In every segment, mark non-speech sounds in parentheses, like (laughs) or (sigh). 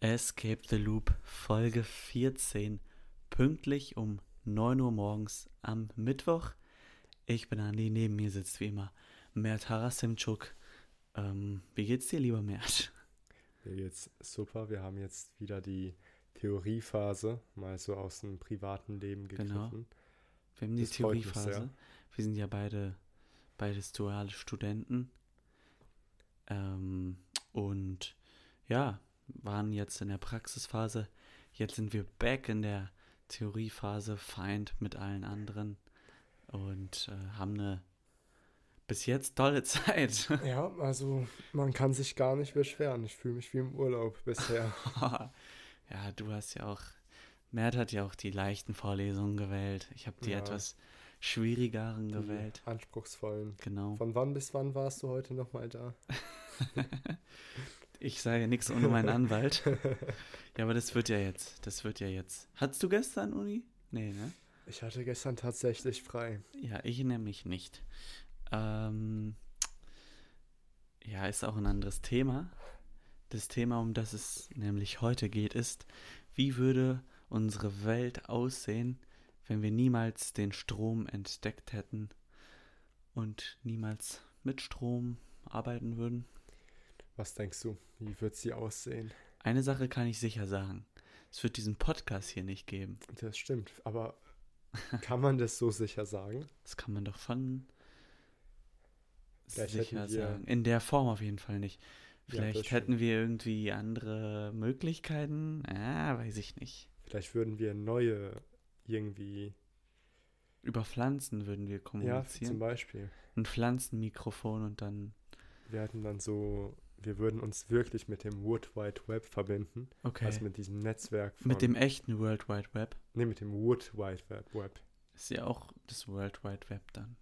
Escape the Loop, Folge 14, pünktlich um 9 Uhr morgens am Mittwoch. Ich bin Andi, neben mir sitzt wie immer Mert Harasimczuk. Ähm, wie geht's dir, lieber Mert? Mir geht's super. Wir haben jetzt wieder die Theoriephase mal so aus dem privaten Leben gegriffen. Genau. Wir haben die das Theoriephase. Wir sind ja beide beides duale Studenten. Ähm, und ja, waren jetzt in der Praxisphase. Jetzt sind wir back in der Theoriephase, Feind mit allen anderen und äh, haben eine bis jetzt tolle (laughs) Zeit. Ja, also man kann sich gar nicht beschweren. Ich fühle mich wie im Urlaub bisher. (laughs) ja, du hast ja auch, Mert hat ja auch die leichten Vorlesungen gewählt. Ich habe die ja. etwas schwierigeren die gewählt. Anspruchsvollen. Genau. Von wann bis wann warst du heute nochmal da? (laughs) Ich sage nichts ohne meinen Anwalt. (laughs) ja, aber das wird ja jetzt. Das wird ja jetzt. Hattest du gestern Uni? Nee, ne? Ich hatte gestern tatsächlich frei. Ja, ich nämlich nicht. Ähm, ja, ist auch ein anderes Thema. Das Thema, um das es nämlich heute geht, ist, wie würde unsere Welt aussehen, wenn wir niemals den Strom entdeckt hätten und niemals mit Strom arbeiten würden? Was denkst du? Wie wird sie aussehen? Eine Sache kann ich sicher sagen. Es wird diesen Podcast hier nicht geben. Das stimmt, aber kann man das so sicher sagen? Das kann man doch von Vielleicht sicher sagen. In der Form auf jeden Fall nicht. Vielleicht ja, hätten wir irgendwie andere Möglichkeiten. Ah, weiß ich nicht. Vielleicht würden wir neue irgendwie. Über Pflanzen würden wir kommunizieren. Ja, zum Beispiel. Ein Pflanzenmikrofon und dann. Wir hätten dann so wir würden uns wirklich mit dem World Wide Web verbinden. Okay. Also mit diesem Netzwerk. Von, mit dem echten World Wide Web? Nee, mit dem World Wide Web. Ist ja auch das World Wide Web dann.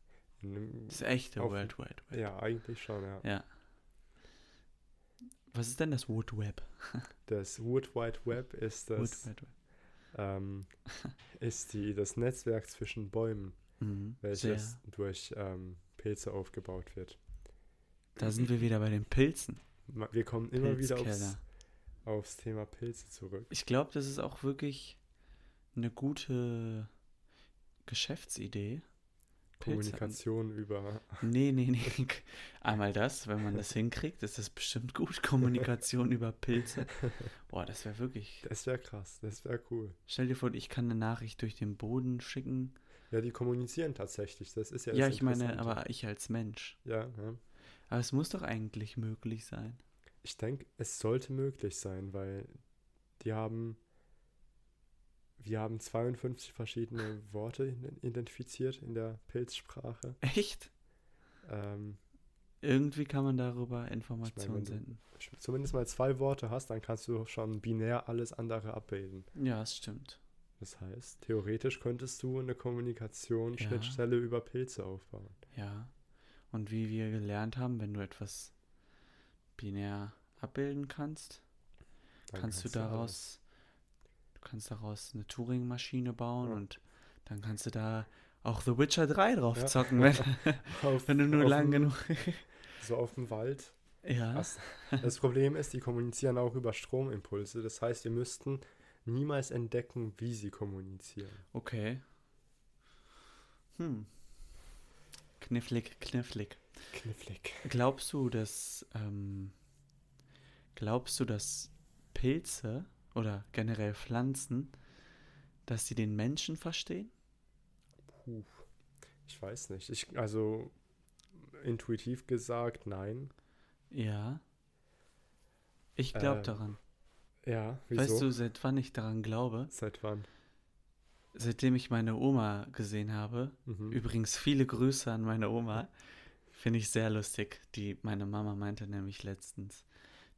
Das echte auf, World Wide Web. Ja, eigentlich schon, ja. Ja. Was ist denn das Wood Web? (laughs) das Wood Wide Web ist das. Web. Ähm, (laughs) ist die, das Netzwerk zwischen Bäumen, mhm, welches sehr. durch ähm, Pilze aufgebaut wird. Da sind wir wieder bei den Pilzen. Wir kommen immer wieder aufs, aufs Thema Pilze zurück. Ich glaube, das ist auch wirklich eine gute Geschäftsidee. Kommunikation über. Nee, nee, nee. Einmal das, wenn man das (laughs) hinkriegt, ist das bestimmt gut. Kommunikation über Pilze. Boah, das wäre wirklich. Das wäre krass, das wäre cool. Stell dir vor, ich kann eine Nachricht durch den Boden schicken. Ja, die kommunizieren tatsächlich. Das ist ja. Ja, ich meine, aber ich als Mensch. Ja, ja. Aber es muss doch eigentlich möglich sein. Ich denke, es sollte möglich sein, weil die haben, wir haben 52 verschiedene Worte identifiziert in der Pilzsprache. Echt? Ähm, Irgendwie kann man darüber Informationen ich mein, senden. Du zumindest mal zwei Worte hast, dann kannst du schon binär alles andere abbilden. Ja, das stimmt. Das heißt, theoretisch könntest du eine Kommunikationsschnittstelle ja. über Pilze aufbauen. Ja. Und wie wir gelernt haben, wenn du etwas binär abbilden kannst, dann kannst, du daraus, du kannst daraus eine Turing-Maschine bauen ja. und dann kannst du da auch The Witcher 3 drauf ja. zocken, wenn, (laughs) auf, wenn du nur lang genug. so auf dem Wald. Ja. Das, das Problem ist, die kommunizieren auch über Stromimpulse. Das heißt, wir müssten niemals entdecken, wie sie kommunizieren. Okay. Hm. Knifflig, knifflig. Knifflig. Glaubst du, dass ähm, glaubst du, dass Pilze oder generell Pflanzen, dass sie den Menschen verstehen? Puh, ich weiß nicht. Ich, also intuitiv gesagt, nein. Ja. Ich glaube äh, daran. Ja, wieso? Weißt du, seit wann ich daran glaube? Seit wann? Seitdem ich meine Oma gesehen habe, mhm. übrigens viele Grüße an meine Oma, finde ich sehr lustig. Die, meine Mama meinte nämlich letztens,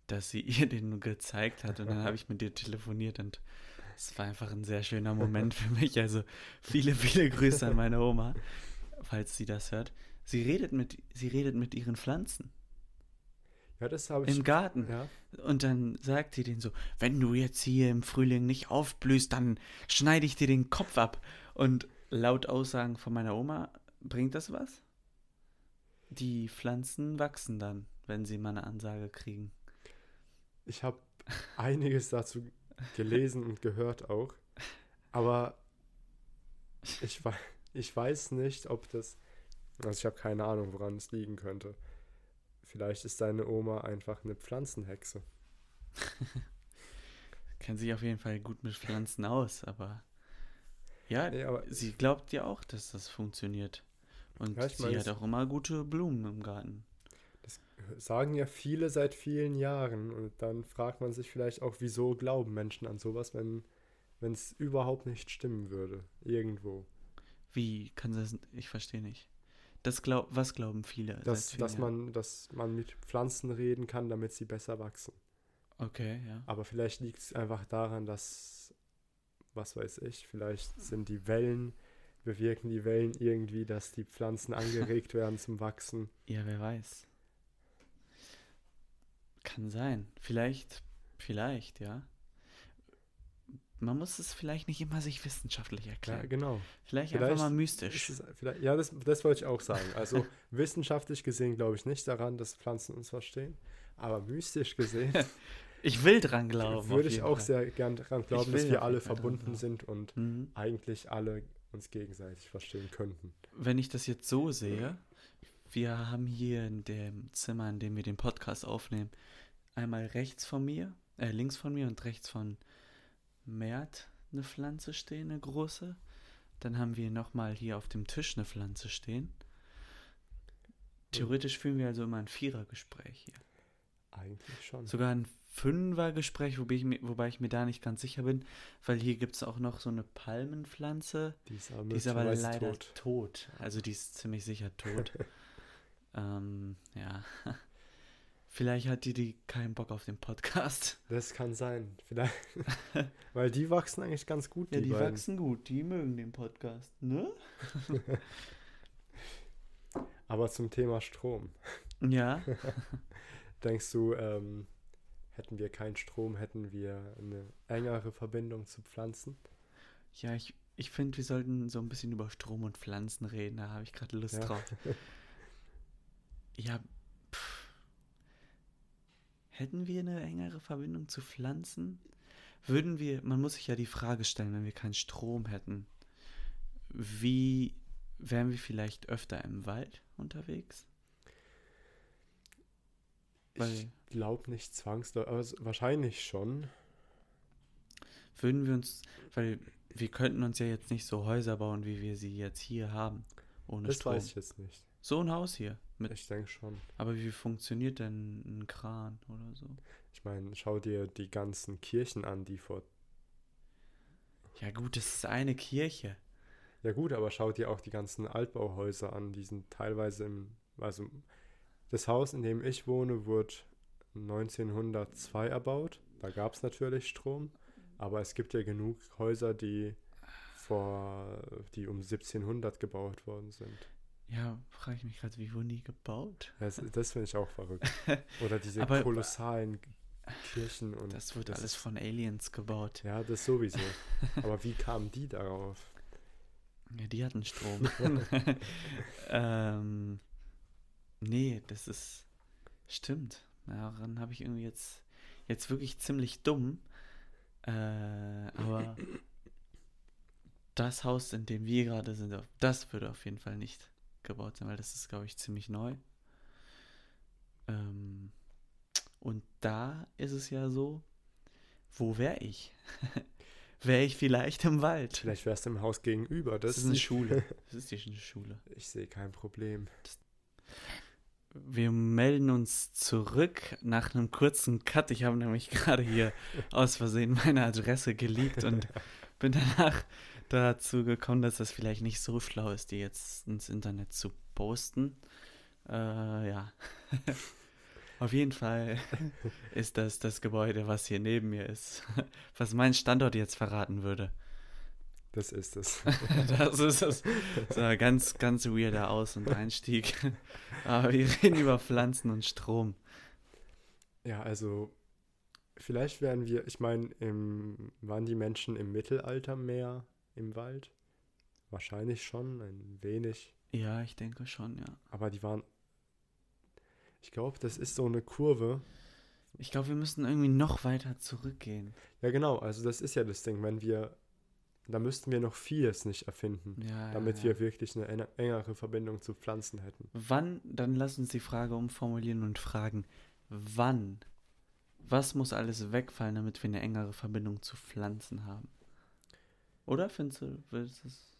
dass sie (laughs) ihr den gezeigt hat und dann habe ich mit ihr telefoniert und es war einfach ein sehr schöner Moment für mich. Also viele, viele Grüße an meine Oma, falls sie das hört. Sie redet mit, sie redet mit ihren Pflanzen. Ja, das habe ich. Im Garten. Ja. Und dann sagt sie denen so, wenn du jetzt hier im Frühling nicht aufblühst, dann schneide ich dir den Kopf ab. Und laut Aussagen von meiner Oma, bringt das was? Die Pflanzen wachsen dann, wenn sie mal eine Ansage kriegen. Ich habe einiges dazu gelesen und gehört auch. Aber ich, ich weiß nicht, ob das. Also ich habe keine Ahnung, woran es liegen könnte. Vielleicht ist deine Oma einfach eine Pflanzenhexe. (laughs) Kennt sich auf jeden Fall gut mit Pflanzen aus, aber ja, nee, aber sie glaubt ja auch, dass das funktioniert. Und ja, sie hat auch immer gute Blumen im Garten. Das sagen ja viele seit vielen Jahren. Und dann fragt man sich vielleicht auch, wieso glauben Menschen an sowas, wenn es überhaupt nicht stimmen würde. Irgendwo. Wie kann das? Ich verstehe nicht. Das glaub, was glauben viele? Dass, dass, man, dass man mit Pflanzen reden kann, damit sie besser wachsen. Okay, ja. Aber vielleicht liegt es einfach daran, dass, was weiß ich, vielleicht sind die Wellen, bewirken die Wellen irgendwie, dass die Pflanzen angeregt (laughs) werden zum Wachsen. Ja, wer weiß. Kann sein. Vielleicht, vielleicht, ja. Man muss es vielleicht nicht immer sich wissenschaftlich erklären. Ja, genau. Vielleicht, vielleicht einfach mal mystisch. Es, ja, das, das wollte ich auch sagen. Also (laughs) wissenschaftlich gesehen glaube ich nicht daran, dass Pflanzen uns verstehen. Aber mystisch gesehen (laughs) Ich will dran glauben. Würde ich auch Fall. sehr gern dran glauben, dass wir alle verbunden sind und mhm. eigentlich alle uns gegenseitig verstehen könnten. Wenn ich das jetzt so sehe, wir haben hier in dem Zimmer, in dem wir den Podcast aufnehmen, einmal rechts von mir, äh, links von mir und rechts von Mert eine Pflanze stehen, eine große. Dann haben wir nochmal hier auf dem Tisch eine Pflanze stehen. Theoretisch führen wir also immer ein Vierergespräch hier. Eigentlich schon. Sogar ein Fünfergespräch, wobei ich, mir, wobei ich mir da nicht ganz sicher bin, weil hier gibt es auch noch so eine Palmenpflanze. Die ist aber, die ist aber leider tot. tot. Also die ist ziemlich sicher tot. (laughs) ähm, ja. Vielleicht hat die, die keinen Bock auf den Podcast. (laughs) Das kann sein. Vielleicht. (laughs) weil die wachsen eigentlich ganz gut. Die ja, die beiden. wachsen gut. Die mögen den Podcast, ne? (laughs) aber zum Thema Strom. Ja. Denkst du, ähm, hätten wir keinen Strom, hätten wir eine engere Verbindung zu Pflanzen? Ja, ich, ich finde, wir sollten so ein bisschen über Strom und Pflanzen reden. Da habe ich gerade Lust ja. drauf. ja. Hätten wir eine engere Verbindung zu Pflanzen? Würden wir, man muss sich ja die Frage stellen, wenn wir keinen Strom hätten, wie wären wir vielleicht öfter im Wald unterwegs? Weil ich glaube nicht zwangsläufig, aber wahrscheinlich schon. Würden wir uns, weil wir könnten uns ja jetzt nicht so Häuser bauen, wie wir sie jetzt hier haben, ohne das Strom. Das weiß ich jetzt nicht. So ein Haus hier. Mit, ich denke schon. Aber wie funktioniert denn ein Kran oder so? Ich meine, schau dir die ganzen Kirchen an, die vor. Ja, gut, das ist eine Kirche. Ja, gut, aber schau dir auch die ganzen Altbauhäuser an, die sind teilweise im. Also das Haus, in dem ich wohne, wurde 1902 erbaut. Da gab es natürlich Strom, aber es gibt ja genug Häuser, die vor, die um 1700 gebaut worden sind. Ja, frage ich mich gerade, wie wurden die gebaut? Das, das finde ich auch verrückt. (laughs) Oder diese aber, kolossalen Kirchen (laughs) und. Das wurde alles von Aliens gebaut. Ja, das sowieso. (laughs) aber wie kamen die darauf? Ja, die hatten Strom. ähm, Nee, das ist. Stimmt. Daran habe ich irgendwie jetzt. Jetzt wirklich ziemlich dumm. Äh, aber. das Haus, in dem wir gerade sind, das würde auf jeden Fall nicht gebaut sein, weil das ist, glaube ich, ziemlich neu. Ähm, und da ist es ja so, wo wäre ich? (laughs) wäre ich vielleicht im Wald. Vielleicht wärst du im Haus gegenüber. Das, das ist eine Schule. (laughs) Das ist die Schule. Ich sehe kein Problem. Wir melden uns zurück nach einem kurzen Cut. Ich habe nämlich (laughs) gerade hier aus Versehen meine Adresse geleakt und bin danach dazu gekommen, dass das vielleicht nicht so schlau ist, die jetzt ins Internet zu posten. Äh, ja. (laughs) Auf jeden Fall (laughs) ist das das Gebäude, was hier neben mir ist, (laughs) was meinen Standort jetzt verraten würde. Das ist es. das ist es. So ein ganz, ganz weirder Aus- und Einstieg. Aber wir reden über Pflanzen und Strom. Ja, also vielleicht werden wir, ich meine, waren die Menschen im Mittelalter mehr im Wald? Wahrscheinlich schon, ein wenig. Ja, ich denke schon, ja. Aber die waren, ich glaube, das ist so eine Kurve. Ich glaube, wir müssen irgendwie noch weiter zurückgehen. Ja, genau. Also das ist ja das Ding. Wenn wir, da müssten wir noch vieles nicht erfinden, Ja, damit ja, wir ja. wirklich eine enge- engere Verbindung zu Pflanzen hätten. Wann, dann lass uns die Frage umformulieren und fragen, wann? Was muss alles wegfallen, damit wir eine engere Verbindung zu Pflanzen haben? Oder findest du, willst du es?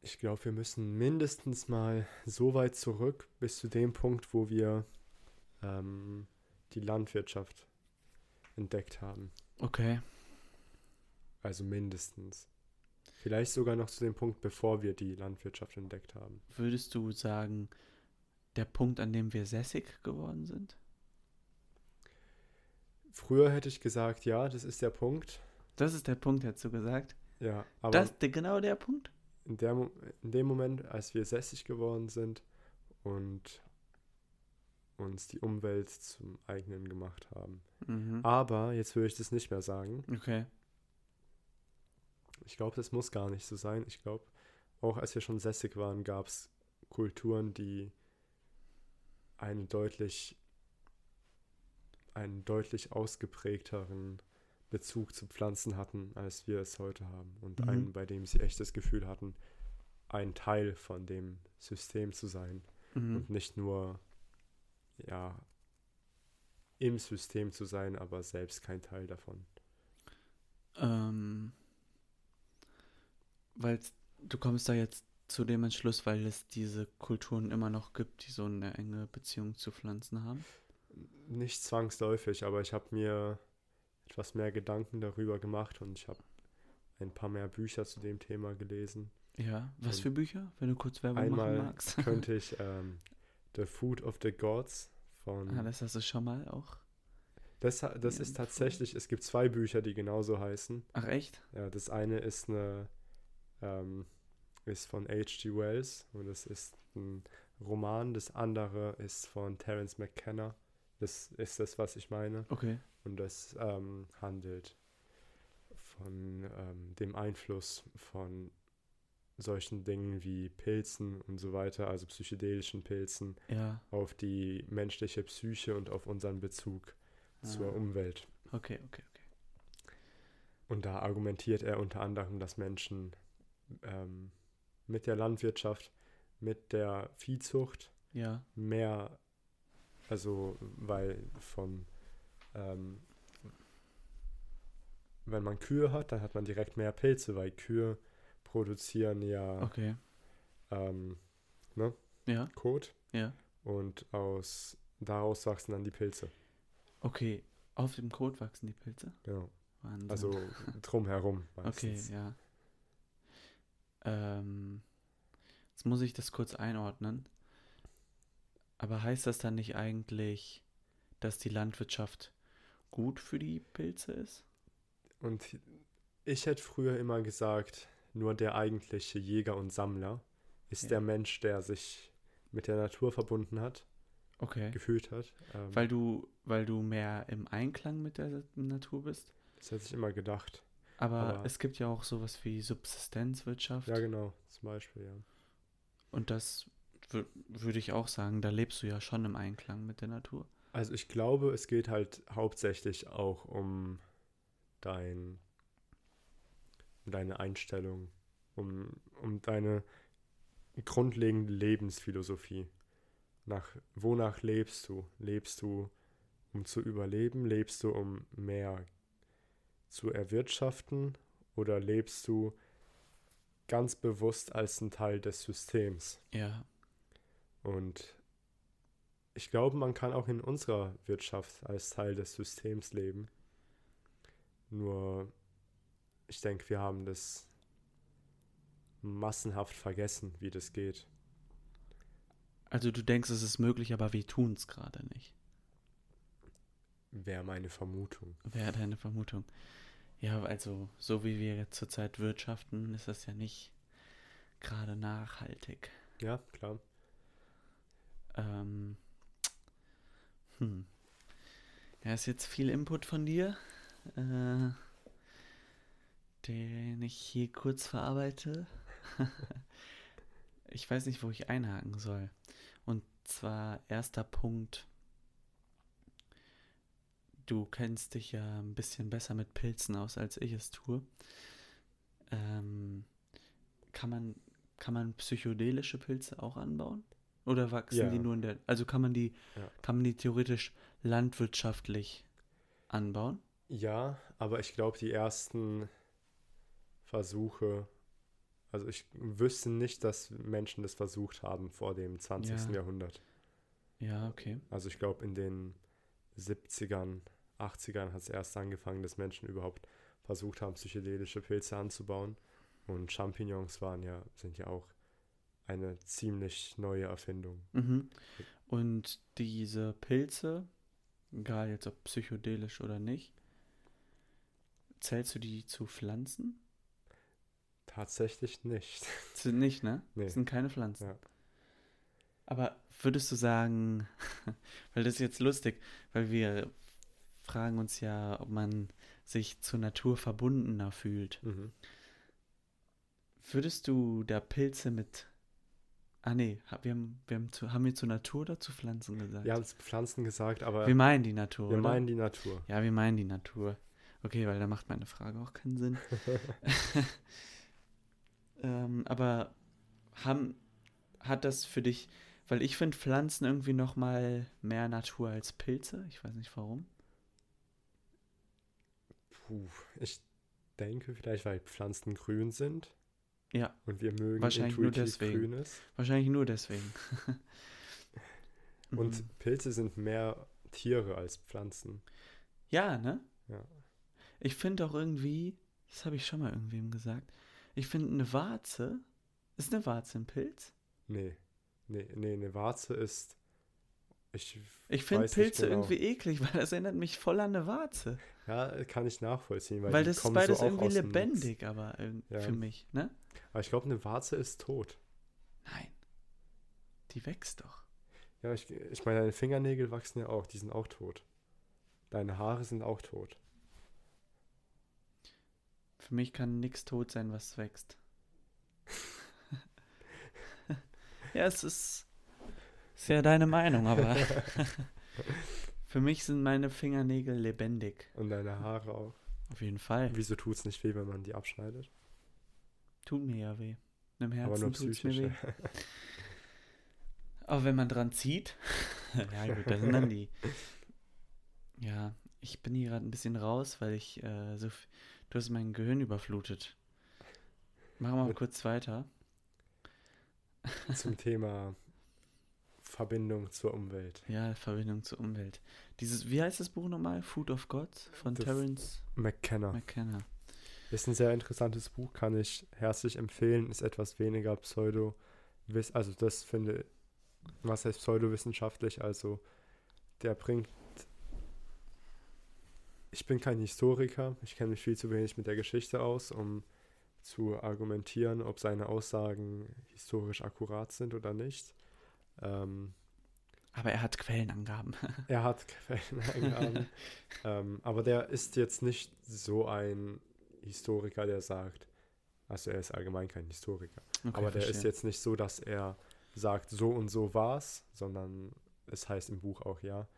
Ich glaube, wir müssen mindestens mal so weit zurück bis zu dem Punkt, wo wir ähm, die Landwirtschaft entdeckt haben. Okay. Also mindestens. Vielleicht sogar noch zu dem Punkt, bevor wir die Landwirtschaft entdeckt haben. Würdest du sagen, der Punkt, an dem wir sässig geworden sind? Früher hätte ich gesagt, ja, das ist der Punkt. Das ist der Punkt, hättest du gesagt. Ja, aber das ist genau der Punkt? in, der, in dem Moment, als wir sässig geworden sind und uns die Umwelt zum eigenen gemacht haben. Mhm. Aber jetzt würde ich das nicht mehr sagen. Okay. Ich glaube, das muss gar nicht so sein. Ich glaube, auch als wir schon sässig waren, gab es Kulturen, die einen deutlich, einen deutlich ausgeprägteren Bezug zu Pflanzen hatten, als wir es heute haben. Und Mhm. einen, bei dem sie echt das Gefühl hatten, ein Teil von dem System zu sein Mhm. und nicht nur, ja, im System zu sein, aber selbst kein Teil davon. Ähm, weil du kommst da jetzt zu dem Entschluss, weil es diese Kulturen immer noch gibt, die so eine enge Beziehung zu Pflanzen haben. Nicht zwangsläufig, aber ich habe mir etwas mehr Gedanken darüber gemacht und ich habe ein paar mehr Bücher zu dem Thema gelesen. Ja, was Und für Bücher, wenn du kurz Werbung Einmal machen magst? (laughs) könnte ich ähm, The Food of the Gods von... ah, das hast du schon mal auch. das, das ist tatsächlich, es gibt zwei Bücher, die genauso heißen. Ach echt? Ja, das eine ist eine ähm, ist von H.G. Wells und das ist ein Roman. Das andere ist von Terence McKenna. Das ist das, was ich meine. Okay. Und das ähm, handelt von ähm, dem Einfluss von solchen Dingen wie Pilzen und so weiter, also psychedelischen Pilzen, Ja. auf die menschliche Psyche und auf unseren Bezug zur Ah, Umwelt. Okay, okay, okay. Und da argumentiert er unter anderem, dass Menschen ähm, mit der Landwirtschaft, mit der Viehzucht Ja. mehr, also weil von, ähm, wenn man Kühe hat, dann hat man direkt mehr Pilze, weil Kühe produzieren ja Okay. ähm, Ja. Kot Ja. und aus daraus wachsen dann die Pilze. Okay. Auf dem Kot wachsen die Pilze? Genau. Wahnsinn. Also drumherum (laughs) Okay, meistens. ja. Ähm, jetzt muss ich das kurz einordnen. Aber heißt das dann nicht eigentlich, dass die Landwirtschaft gut für die Pilze ist? Und ich hätte früher immer gesagt, nur der eigentliche Jäger und Sammler ist Ja. der Mensch, der sich mit der Natur verbunden hat, Okay. gefühlt hat. Ähm, Weil du, weil du mehr im Einklang mit der Natur bist? das hätte ich immer gedacht. Aber, Aber- es gibt ja auch sowas wie Subsistenzwirtschaft. Ja, genau, zum Beispiel, ja. Und das wür- würde ich auch sagen, da lebst du ja schon im Einklang mit der Natur. Also ich glaube, es geht halt hauptsächlich auch um dein, um deine Einstellung, um, um deine grundlegende Lebensphilosophie. Nach, wonach lebst du? Lebst du, um zu überleben? Lebst du, um mehr zu erwirtschaften? Oder lebst du ganz bewusst als ein Teil des Systems? Ja. Und ich glaube, man kann auch in unserer Wirtschaft als Teil des Systems leben. Nur, ich denke, wir haben das massenhaft vergessen, wie das geht. Also du denkst, es ist möglich, aber wir tun es gerade nicht. Wäre meine Vermutung. Wäre deine Vermutung. Ja, also so wie wir jetzt zurzeit wirtschaften, ist das ja nicht gerade nachhaltig. Ja, klar. Ähm, hm. Ja, ist jetzt viel Input von dir, äh, den ich hier kurz verarbeite. (laughs) ich weiß nicht, wo ich einhaken soll. Und zwar erster Punkt. du kennst dich ja ein bisschen besser mit Pilzen aus, als ich es tue. Ähm, kann man, kann man psychedelische Pilze auch anbauen? Oder wachsen Ja. die nur in der, also kann man die, Ja. kann man die theoretisch landwirtschaftlich anbauen? Ja, aber ich glaube, die ersten Versuche, also ich wüsste nicht, dass Menschen das versucht haben vor dem 20. Ja. Jahrhundert. Ja, okay. Also ich glaube, in den 70ern, 80ern hat es erst angefangen, dass Menschen überhaupt versucht haben, psychedelische Pilze anzubauen. Und Champignons waren ja, sind ja auch eine ziemlich neue Erfindung. Mhm. Und diese Pilze, egal jetzt ob psychedelisch oder nicht, zählst du die zu Pflanzen? Tatsächlich nicht. (laughs) Sind nicht, ne? Nee. Das sind keine Pflanzen. Ja. Aber würdest du sagen, (laughs) weil das ist jetzt lustig, weil wir fragen uns ja, ob man sich zur Natur verbundener fühlt. Mhm. Würdest du da Pilze mit. Ah nee, wir haben, wir haben, zu, haben wir zur Natur oder zu Pflanzen gesagt? Wir haben es Pflanzen gesagt, aber wir meinen die Natur, wir oder? meinen die Natur. Ja, wir meinen die Natur. Okay, weil da macht meine Frage auch keinen Sinn. (laughs) (laughs) ähm, aber haben, hat das für dich, weil ich finde Pflanzen irgendwie noch mal mehr Natur als Pilze. Ich weiß nicht warum. Puh, ich denke vielleicht, weil Pflanzen grün sind. Ja. Und wir mögen Wahrscheinlich nur deswegen. Grünes. Wahrscheinlich nur deswegen. (laughs) Mhm. Und Pilze sind mehr Tiere als Pflanzen. ja, ne? Ja. Ich finde auch irgendwie, das habe ich schon mal irgendwem gesagt, ich finde eine Warze, ist eine Warze ein Pilz? Nee. Nee, nee, eine Warze ist. Ich, Ich finde Pilze genau. irgendwie eklig, (laughs) weil das erinnert mich voll an eine Warze. Ja, kann ich nachvollziehen. Weil, Weil, das ist beides so irgendwie lebendig, aber irg- Ja. für mich, ne? Aber ich glaube, eine Warze ist tot. Nein. Die wächst doch. Ja, ich, ich meine, deine Fingernägel wachsen ja auch. Die sind auch tot. Deine Haare sind auch tot. Für mich kann nichts tot sein, was wächst. (laughs) (laughs) ja, es ist, ist ja deine Meinung, aber (laughs) (laughs) für mich sind meine Fingernägel lebendig. Und deine Haare auch. Auf jeden Fall. Wieso tut es nicht weh, wenn man die abschneidet? Tut mir ja weh. Im Herzen tut es mir weh. (laughs) Aber wenn man dran zieht, ja gut, das sind dann die. Ja, ich bin hier gerade ein bisschen raus, weil ich äh, so. Du hast mein Gehirn überflutet. Machen wir mal kurz weiter. Zum Thema Verbindung zur Umwelt. Ja, Verbindung zur Umwelt. Dieses, wie heißt das Buch nochmal? Food of God von F- Terence McKenna. McKenna. Ist ein sehr interessantes Buch, kann ich herzlich empfehlen. Ist etwas weniger pseudo also das finde, was heißt pseudowissenschaftlich, also der bringt, ich bin kein Historiker, ich kenne mich viel zu wenig mit der Geschichte aus, um zu argumentieren, ob seine Aussagen historisch akkurat sind oder nicht. Ähm, Aber er hat Quellenangaben. (laughs) er hat Quellenangaben. (laughs) ähm, aber der ist jetzt nicht so ein Historiker, der sagt, also er ist allgemein kein Historiker. Okay, aber der ist jetzt nicht so, dass er sagt, so und so war's, sondern es heißt im Buch auch ja,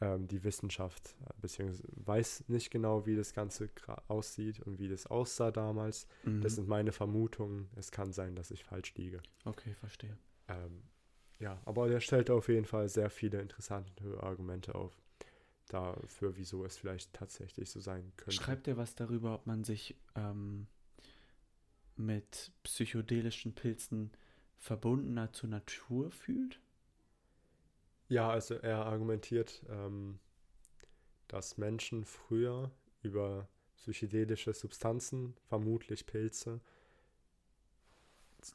ähm, die Wissenschaft äh, beziehungsweise weiß nicht genau, wie das Ganze aussieht und wie das aussah damals. Mhm. Das sind meine Vermutungen. Es kann sein, dass ich falsch liege. Okay, verstehe. Ähm, ja, aber der stellt auf jeden Fall sehr viele interessante Argumente auf dafür, wieso es vielleicht tatsächlich so sein könnte. Schreibt er was darüber, ob man sich ähm, mit psychedelischen Pilzen verbundener zur Natur fühlt? Ja, also er argumentiert, ähm, dass Menschen früher über psychedelische Substanzen, vermutlich Pilze,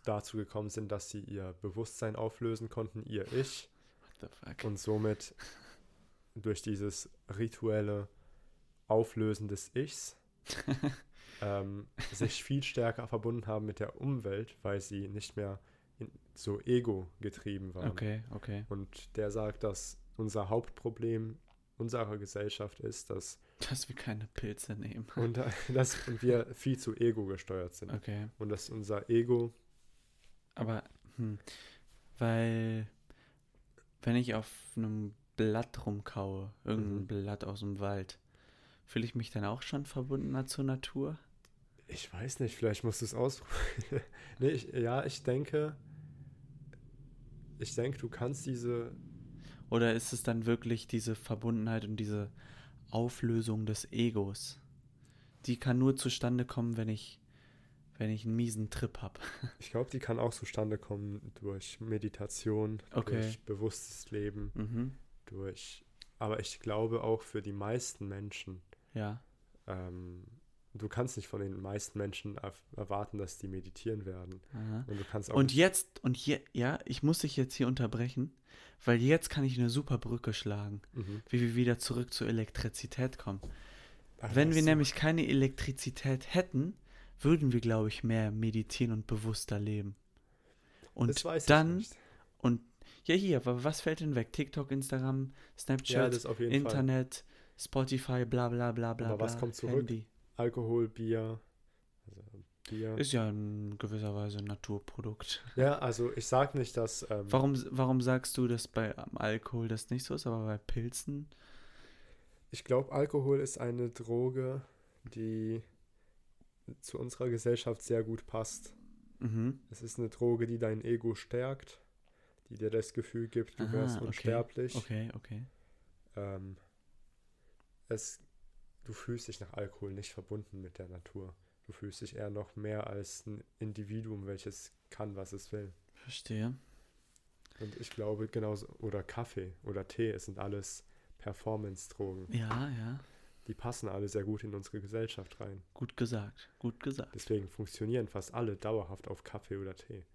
dazu gekommen sind, dass sie ihr Bewusstsein auflösen konnten, ihr Ich, und somit durch dieses rituelle Auflösen des Ichs (laughs) ähm, sich viel stärker verbunden haben mit der Umwelt, weil sie nicht mehr in, so ego getrieben waren. okay, okay. Und der sagt, dass unser Hauptproblem unserer Gesellschaft ist, dass, Dass wir keine Pilze nehmen. unter, dass wir viel zu ego gesteuert sind. Okay. Und dass unser Ego, Aber, hm, weil, wenn ich auf einem Blatt rumkaue, irgendein mhm. Blatt aus dem Wald, fühle ich mich dann auch schon verbundener zur Natur? Ich weiß nicht, vielleicht musst du es ausprobieren. (laughs) nee, ich, ja, ich denke, ich denke, du kannst diese. Oder ist es dann wirklich diese Verbundenheit und diese Auflösung des Egos? Die kann nur zustande kommen, wenn ich, wenn ich einen miesen Trip habe. (laughs) Ich glaube, die kann auch zustande kommen durch Meditation, okay. durch bewusstes Leben, mhm. durch. Aber ich glaube auch für die meisten Menschen. Ja. Ähm, du kannst nicht von den meisten Menschen erwarten, dass die meditieren werden. Und du kannst auch Und jetzt, und je, ja, ich muss dich jetzt hier unterbrechen, weil jetzt kann ich eine super Brücke schlagen, mhm. wie wir wieder zurück zur Elektrizität kommen. Ach, Wenn wir so. nämlich keine Elektrizität hätten, würden wir, glaube ich, mehr meditieren und bewusster leben. Und dann, und ja, hier, aber was fällt denn weg? TikTok, Instagram, Snapchat, ja, Internet, Fall. Spotify, bla bla bla bla. Aber was kommt zurück? Handy. Alkohol, Bier. Also Bier. Ist ja in gewisser Weise ein Naturprodukt. Ja, also ich sag nicht, dass. Ähm, warum, warum sagst du, dass bei Alkohol das nicht so ist, aber bei Pilzen? Ich glaube, Alkohol ist eine Droge, die zu unserer Gesellschaft sehr gut passt. Mhm. Es ist eine Droge, die dein Ego stärkt, die dir das Gefühl gibt, du Aha, wärst unsterblich. Okay, okay. okay. Ähm, es du fühlst dich nach Alkohol nicht verbunden mit der Natur. Du fühlst dich eher noch mehr als ein Individuum, welches kann, was es will. Verstehe. Und ich glaube genauso, oder Kaffee oder Tee, es sind alles Performance-Drogen. Ja, ja. Die passen alle sehr gut in unsere Gesellschaft rein. Gut gesagt, gut gesagt. Deswegen funktionieren fast alle dauerhaft auf Kaffee oder Tee.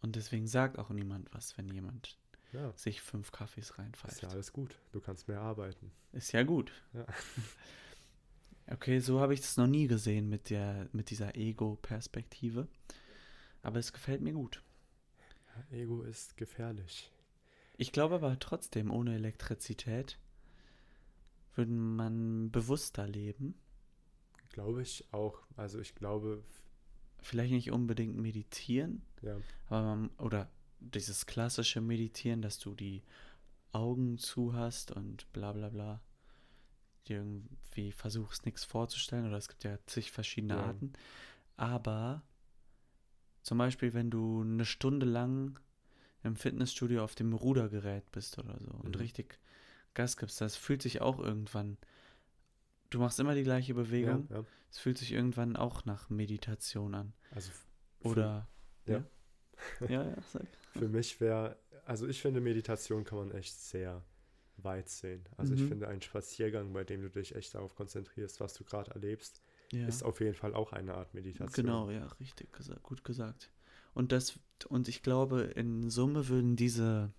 Und deswegen sagt auch niemand was, wenn jemand ja. sich fünf Kaffees reinpfeift. Ist ja alles gut. Du kannst mehr arbeiten. Ist ja gut. Ja. (laughs) Okay, so habe ich das noch nie gesehen mit, der, mit dieser Ego-Perspektive. Aber es gefällt mir gut. Ja, Ego ist gefährlich. Ich glaube aber trotzdem, ohne Elektrizität würde man bewusster leben. Glaube ich auch. Also ich glaube. Vielleicht nicht unbedingt meditieren. Ja. Aber man, oder dieses klassische Meditieren, dass du die Augen zu hast und bla bla bla, irgendwie versuchst, nichts vorzustellen, oder es gibt ja zig verschiedene ja. Arten. Aber zum Beispiel, wenn du eine Stunde lang im Fitnessstudio auf dem Rudergerät bist oder so mhm. und richtig Gas gibst, das fühlt sich auch irgendwann. Du machst immer die gleiche Bewegung. Es ja, ja. fühlt sich irgendwann auch nach Meditation an. Also oder ja. (laughs) Ja, ja, sag. Für mich wäre, also ich finde, Meditation kann man echt sehr weit sehen. Also mhm. ich finde, ein Spaziergang, bei dem du dich echt darauf konzentrierst, was du gerade erlebst, ja. ist auf jeden Fall auch eine Art Meditation. Genau, ja, richtig gesagt, gut gesagt. Und das, und ich glaube, in Summe würden diese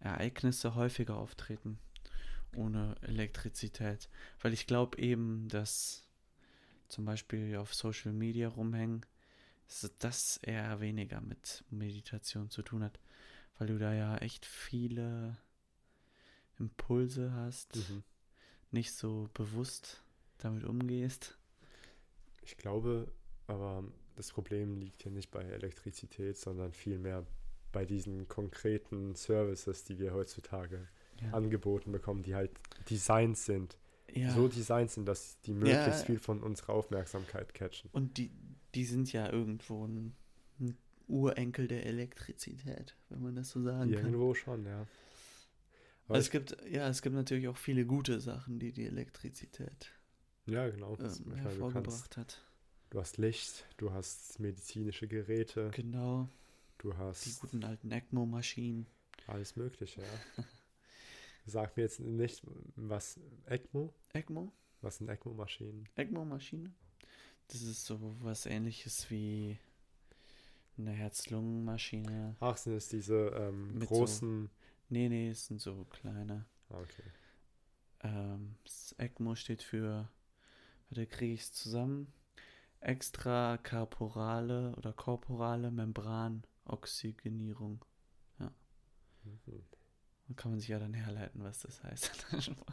Ereignisse häufiger auftreten ohne Elektrizität. Weil ich glaube eben, dass zum Beispiel auf Social Media rumhängen dass das eher weniger mit Meditation zu tun hat, weil du da ja echt viele Impulse hast, mhm. nicht so bewusst damit umgehst. Ich glaube, aber das Problem liegt hier nicht bei Elektrizität, sondern vielmehr bei diesen konkreten Services, die wir heutzutage ja. angeboten bekommen, die halt Designs sind. Ja. So Designs sind, dass die möglichst ja. viel von unserer Aufmerksamkeit catchen. Und die, die sind ja irgendwo ein, ein Urenkel der Elektrizität, wenn man das so sagen irgendwo kann. Irgendwo schon, ja. Aber es gibt, ja, es gibt natürlich auch viele gute Sachen, die die Elektrizität ja, genau, ähm, hervorgebracht kannst, hat. Du hast Licht, du hast medizinische Geräte. Genau. Du hast. Die guten alten ECMO-Maschinen. Alles Mögliche, ja. (laughs) Sag mir jetzt nicht, was ECMO? ECMO? Was sind ECMO-Maschinen? ECMO-Maschine? Das ist so was ähnliches wie eine Herz-Lungen-Maschine. Ach, sind es diese ähm, großen. So, nee, nee, es sind so kleine. Ah, okay. Ähm, das ECMO steht für, warte, kriege ich es zusammen? Extrakorporale oder korporale Membranoxygenierung. Ja. Mhm. Da kann man sich ja dann herleiten, was das heißt. (laughs)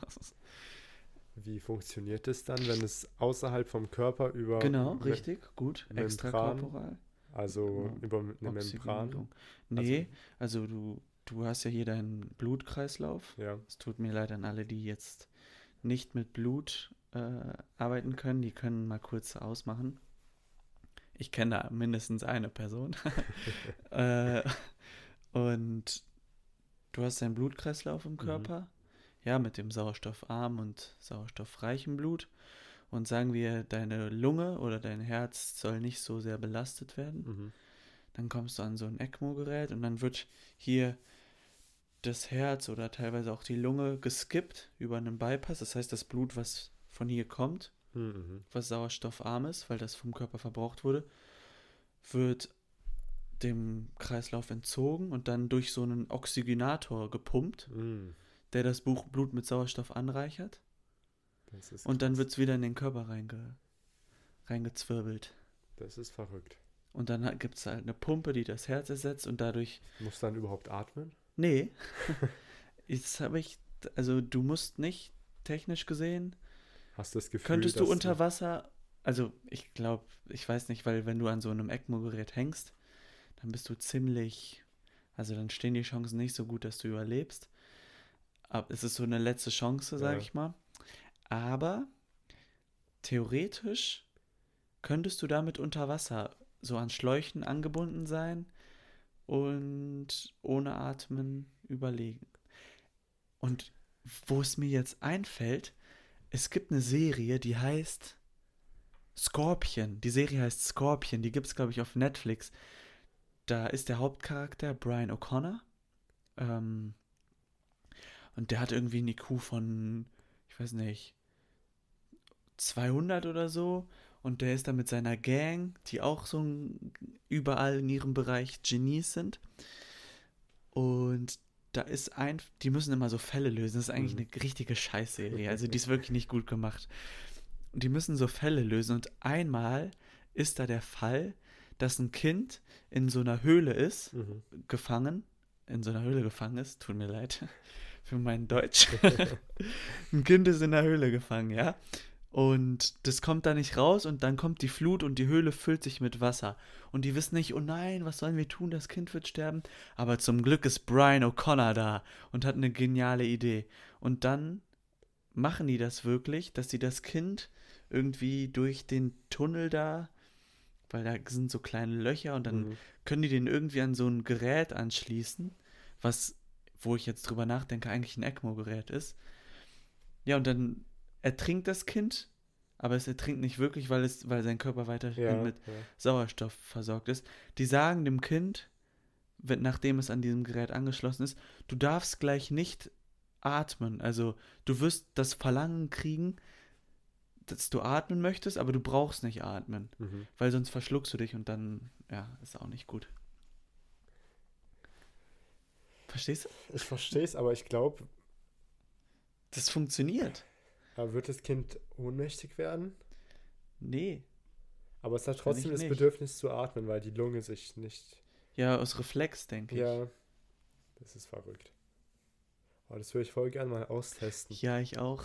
Wie funktioniert es dann, wenn es außerhalb vom Körper über. Genau, richtig, gut. Extrakorporal. Also genau. über eine Membran? Nee, also, also du du hast ja hier deinen Blutkreislauf. Ja. Es tut mir leid an alle, die jetzt nicht mit Blut äh, arbeiten können. Die können mal kurz ausmachen. Ich kenne da mindestens eine Person. (laughs) (laughs) äh, und du hast deinen Blutkreislauf im Körper. Mhm. Ja, mit dem sauerstoffarmen und sauerstoffreichen Blut. Und sagen wir, deine Lunge oder dein Herz soll nicht so sehr belastet werden. Mhm. Dann kommst du an so ein ECMO-Gerät und dann wird hier das Herz oder teilweise auch die Lunge geskippt über einen Bypass. Das heißt, das Blut, was von hier kommt, mhm. was sauerstoffarm ist, weil das vom Körper verbraucht wurde, wird dem Kreislauf entzogen und dann durch so einen Oxygenator gepumpt, mhm. der das Blut mit Sauerstoff anreichert. und dann wird es wieder in den Körper reinge reingezwirbelt. Das ist verrückt. Und dann gibt es halt eine Pumpe, die das Herz ersetzt und dadurch. Muss dann überhaupt atmen? Nee. (laughs) (laughs) Jetzt habe ich, also du musst nicht, technisch gesehen. Hast du das Gefühl, Könntest du unter Wasser, also ich glaube, ich weiß nicht, weil wenn du an so einem ECMO-Gerät hängst, dann bist du ziemlich, also dann stehen die Chancen nicht so gut, dass du überlebst. Aber es ist so eine letzte Chance, sage ja. ich mal. Aber theoretisch könntest du damit unter Wasser so an Schläuchen angebunden sein und ohne Atmen überlegen. Und wo es mir jetzt einfällt, es gibt eine Serie, die heißt Scorpion. Die Serie heißt Scorpion, die gibt es, glaube ich, auf Netflix. Da ist der Hauptcharakter Brian O'Connor. Ähm, und der hat irgendwie einen IQ von, ich weiß nicht, 200 oder so. Und der ist da mit seiner Gang, die auch so überall in ihrem Bereich Genies sind. Und da ist ein, die müssen immer so Fälle lösen. Das ist eigentlich mhm. eine richtige Scheißserie. Also die ist wirklich nicht gut gemacht. Und die müssen so Fälle lösen. Und einmal ist da der Fall, dass ein Kind in so einer Höhle ist, mhm. gefangen, in so einer Höhle gefangen ist. Tut mir leid (laughs) für mein Deutsch. (laughs) ein Kind ist in der Höhle gefangen, ja. Und das kommt da nicht raus und dann kommt die Flut und die Höhle füllt sich mit Wasser. Und die wissen nicht, oh nein, was sollen wir tun, das Kind wird sterben. Aber zum Glück ist Brian O'Connor da und hat eine geniale Idee. Und dann machen die das wirklich, dass sie das Kind irgendwie durch den Tunnel da, weil da sind so kleine Löcher und dann mhm. können die den irgendwie an so ein Gerät anschließen, was, wo ich jetzt drüber nachdenke, eigentlich ein ECMO-Gerät ist. Ja, und dann ertrinkt das Kind, aber es ertrinkt nicht wirklich, weil, es, weil sein Körper weiterhin ja, mit ja. Sauerstoff versorgt ist. Die sagen dem Kind, wenn, nachdem es an diesem Gerät angeschlossen ist, du darfst gleich nicht atmen. Also du wirst das Verlangen kriegen, dass du atmen möchtest, aber du brauchst nicht atmen, mhm. weil sonst verschluckst du dich und dann, ja, ist auch nicht gut. Verstehst du? Ich verstehe es, aber ich glaube. Das funktioniert. Aber wird das Kind ohnmächtig werden? Nee. Aber es hat trotzdem das Bedürfnis zu atmen, weil die Lunge sich nicht. Ja, aus Reflex, denke ich. Ja. Das ist verrückt. Oh, das würde ich voll gerne mal austesten. Ja, ich auch.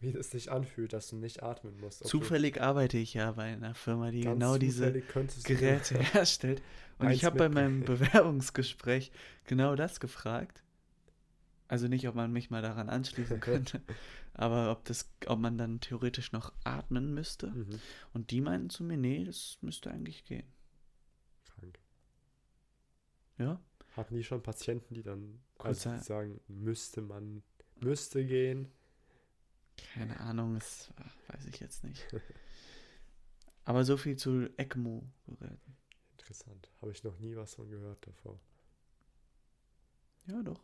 Wie das sich anfühlt, dass du nicht atmen musst. Zufällig arbeite ich ja bei einer Firma, die genau diese Geräte (laughs) herstellt. Und ich habe bei meinem Bewerbungsgespräch genau das gefragt. Also nicht, ob man mich mal daran anschließen könnte, aber ob das, ob man dann theoretisch noch atmen müsste. Mhm. Und die meinten zu mir, nee, das müsste eigentlich gehen. Krank. Ja. Hatten die schon Patienten, die dann also die sagen, müsste man, müsste gehen? Keine Ahnung, das weiß ich jetzt nicht. (laughs) aber so viel zu ECMO-Geräten. Interessant. Habe ich noch nie was von gehört davor. Ja, doch.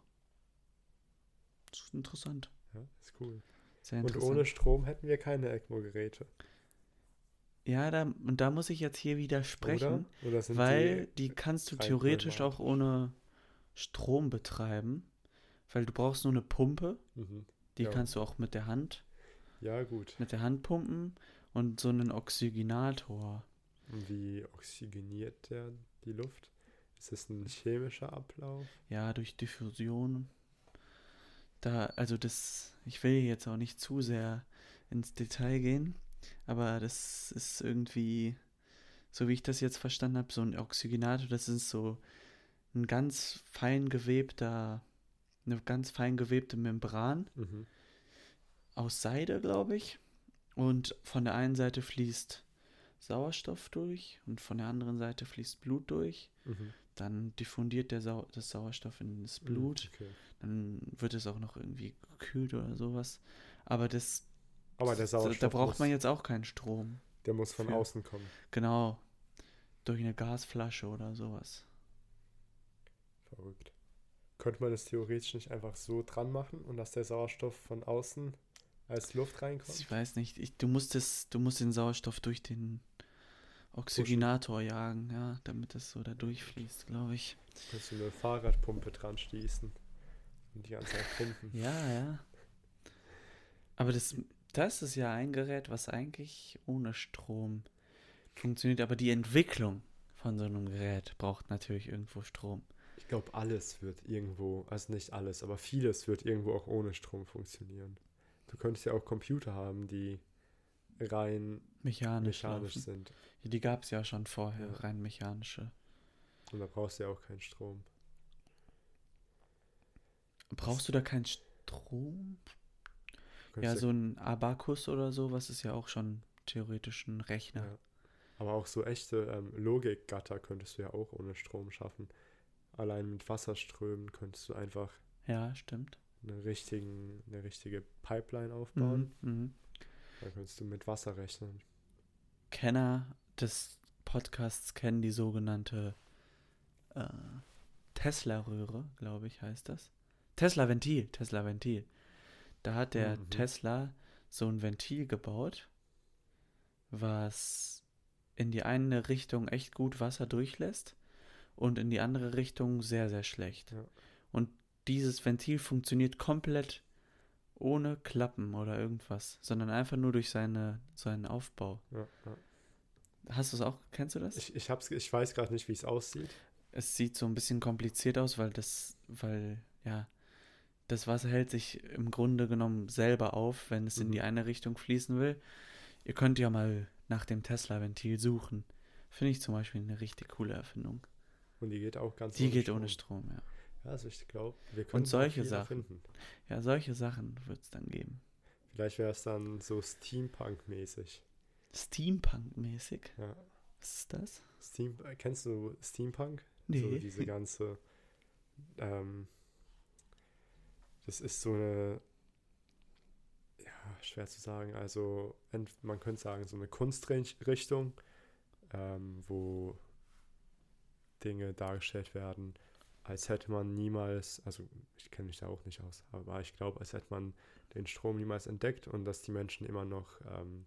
Das ist interessant. Ja, ist cool. Und ohne Strom hätten wir keine ECMO-Geräte. Ja, da, und da muss ich jetzt hier widersprechen, Oder? Oder weil die, die kannst du theoretisch auch ohne Strom betreiben, weil du brauchst nur eine Pumpe, mhm. die ja. kannst du auch mit der Hand. Ja, gut. Mit der Hand pumpen und so einen Oxygenator. Wie oxygeniert der die Luft? Ist das ein chemischer Ablauf? Ja, durch Diffusion da, also das, ich will jetzt auch nicht zu sehr ins Detail gehen, aber das ist irgendwie, so wie ich das jetzt verstanden habe, so ein Oxygenator, das ist so ein ganz fein gewebter, eine ganz fein gewebte Membran Mhm. aus Seide, glaube ich. Und von der einen Seite fließt Sauerstoff durch und von der anderen Seite fließt Blut durch. Mhm. Dann diffundiert der Sau das Sauerstoff in das Mhm, Blut. Okay. Dann wird es auch noch irgendwie gekühlt oder sowas. Aber das, Aber der Sauerstoff, da braucht muss, man jetzt auch keinen Strom. der muss von für- außen kommen. Genau. Durch eine Gasflasche oder sowas. Verrückt. Könnte man das theoretisch nicht einfach so dran machen und dass der Sauerstoff von außen als Luft reinkommt? Ich weiß nicht. Ich, du musst es, du musst den Sauerstoff durch den Oxygenator jagen, ja, damit es so da durchfließt, glaube ich. Kannst du eine Fahrradpumpe dran schließen und die ganze Zeit pumpen. Ja, ja. Aber das, das ist ja ein Gerät, was eigentlich ohne Strom funktioniert. Aber die Entwicklung von so einem Gerät braucht natürlich irgendwo Strom. Ich glaube, alles wird irgendwo, also nicht alles, aber vieles wird irgendwo auch ohne Strom funktionieren. Du könntest ja auch Computer haben, die rein Mechanisch, mechanisch sind. Ja, die gab es ja schon vorher, Ja. rein mechanische. Und da brauchst du ja auch keinen Strom. Brauchst du da keinen Strom? Ja, so ein Abakus oder so, was ist ja auch schon theoretisch ein Rechner. Ja. Aber auch so echte ähm, Logikgatter könntest du ja auch ohne Strom schaffen. Allein mit Wasserströmen könntest du einfach Ja, stimmt. eine, richtigen, eine richtige Pipeline aufbauen. Mhm, mhm. Dann könntest du mit Wasser rechnen. Kenner des Podcasts kennen die sogenannte äh, Tesla-Röhre, glaube ich, heißt das. Tesla-Ventil, Tesla-Ventil. Da hat der Mhm. Tesla so ein Ventil gebaut, was in die eine Richtung echt gut Wasser durchlässt und in die andere Richtung sehr, sehr schlecht. Ja. Und dieses Ventil funktioniert komplett ohne Klappen oder irgendwas, sondern einfach nur durch seine, seinen Aufbau. Ja, ja. Hast du es auch, kennst du das? Ich, ich, hab's, ich weiß gerade nicht, wie es aussieht. es sieht so ein bisschen kompliziert aus, weil das, weil, ja, das Wasser hält sich im Grunde genommen selber auf, wenn es in Mhm. die eine Richtung fließen will. Ihr könnt ja mal nach dem Tesla-Ventil suchen. Finde ich zum Beispiel eine richtig coole Erfindung. Und die geht auch ganz Die geht ohne Strom, ja. Ja, also ich glaube, wir können solche auch viel Sachen. erfinden. Ja, solche Sachen wird es dann geben. Vielleicht wäre es dann so Steampunk-mäßig. Steampunk-mäßig. Ja. Was ist das? Steam, äh, kennst du Steampunk? Nee. So diese ganze. Ähm, das ist so eine. Ja, schwer zu sagen. Also, man könnte sagen, so eine Kunstrichtung, ähm, wo Dinge dargestellt werden, als hätte man niemals. Also, ich kenne mich da auch nicht aus, aber ich glaube, als hätte man den Strom niemals entdeckt und dass die Menschen immer noch ähm,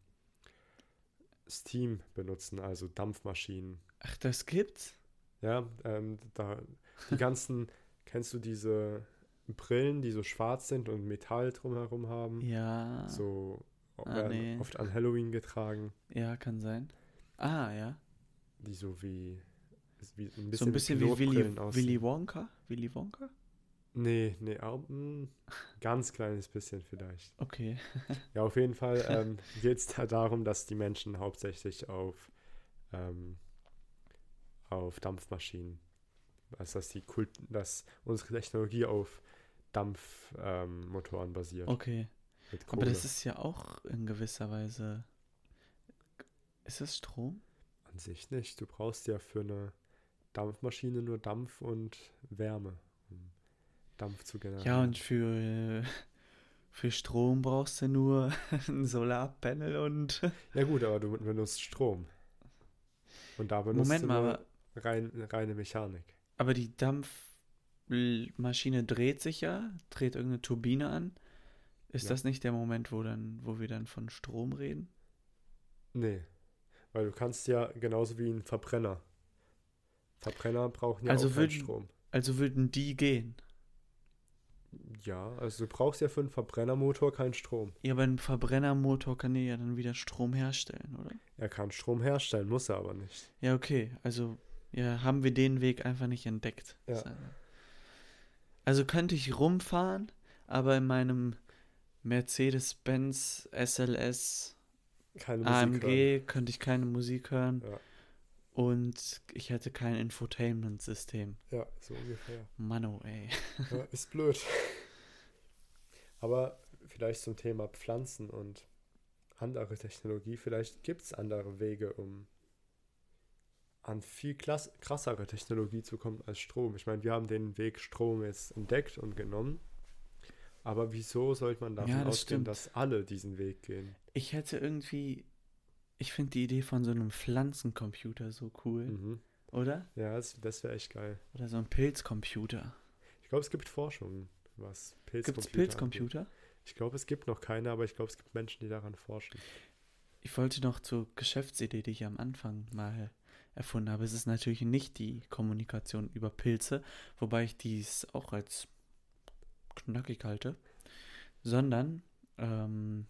Steam benutzen, also Dampfmaschinen. Ach, das gibt's? Ja, ähm, da die (laughs) ganzen, kennst du diese Brillen, die so schwarz sind und Metall drumherum haben? Ja. So Ah, nee. oft an Halloween getragen, Ja, kann sein. Ah, ja. die so wie, wie ein bisschen, so ein bisschen wie Willy. Willy Wonka. Willy Wonka? Nee, nee, auch ein ganz kleines bisschen vielleicht. Okay. Ja, auf jeden Fall (laughs) ähm, geht es da darum, dass die Menschen hauptsächlich auf, ähm, auf Dampfmaschinen, also dass, die Kult, dass unsere Technologie auf Dampfmotoren ähm, basiert. Okay. Aber das ist ja auch in gewisser Weise. Ist das Strom? An sich nicht. Du brauchst ja für eine Dampfmaschine nur Dampf und Wärme, um Dampf zu generieren. Ja, und für, für Strom brauchst du nur (laughs) ein Solarpanel und. (laughs) Ja gut, aber du benutzt Strom. Und da benutzt Moment du mal, nur rein, reine Mechanik. aber die Dampfmaschine dreht sich ja, dreht irgendeine Turbine an. Ist Ja. das nicht der Moment, wo dann, wo wir dann von Strom reden? Nee. Weil du kannst ja genauso wie ein Verbrenner. Verbrenner brauchen ja Also auch keinen würden- Strom. Also würden die gehen. Ja, also du brauchst ja für einen Verbrennermotor keinen Strom. Ja, aber ein Verbrennermotor kann dir ja dann wieder Strom herstellen, oder? Er kann Strom herstellen, muss er aber nicht. Ja, okay. Also, ja, haben wir den Weg einfach nicht entdeckt. Ja. Also könnte ich rumfahren, aber in meinem Mercedes-Benz SLS Keine Musik hören. AMG könnte ich keine Musik hören. Ja. Und ich hätte kein Infotainment-System. Ja, so ungefähr. Mano, ey. Ja, ist blöd. Aber vielleicht zum Thema Pflanzen und andere Technologie. Vielleicht gibt es andere Wege, um an viel klass krassere Technologie zu kommen als Strom. Ich meine, wir haben den Weg Strom jetzt entdeckt und genommen. Aber wieso sollte man davon Ja, das ausgehen, stimmt. dass alle diesen Weg gehen? Ich hätte irgendwie. Ich finde die Idee von so einem Pflanzencomputer so cool, Mhm. oder? Ja, das, das wäre echt geil. Oder so ein Pilzcomputer. Ich glaube, es gibt Forschung, was Gibt Pilzcomputer es Pilzcomputer? Ich glaube, es gibt noch keine, aber ich glaube, es gibt Menschen, die daran forschen. Ich wollte noch zur Geschäftsidee, die ich am Anfang mal erfunden habe. Es ist natürlich nicht die Kommunikation über Pilze, wobei ich dies auch als knackig halte, sondern ähm,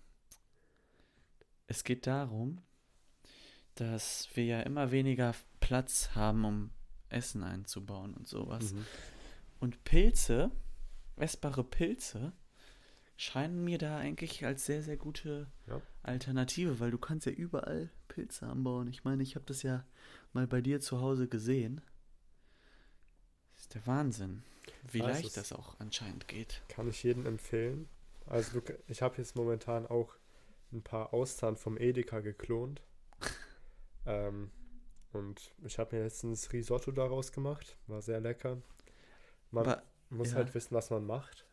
es geht darum, dass wir ja immer weniger Platz haben, um Essen einzubauen und sowas. Mhm. Und Pilze, essbare Pilze, scheinen mir da eigentlich als sehr, sehr gute Ja. Alternative, weil du kannst ja überall Pilze anbauen. Ich meine, ich habe das ja mal bei dir zu Hause gesehen. Das ist der Wahnsinn, wie es leicht das auch anscheinend geht. Kann ich jedem empfehlen. Also ich habe jetzt momentan auch ein paar Austern vom Edeka geklont. Ähm, und ich habe mir letztens Risotto daraus gemacht. War sehr lecker. Man Aber muss ja. halt wissen, was man macht.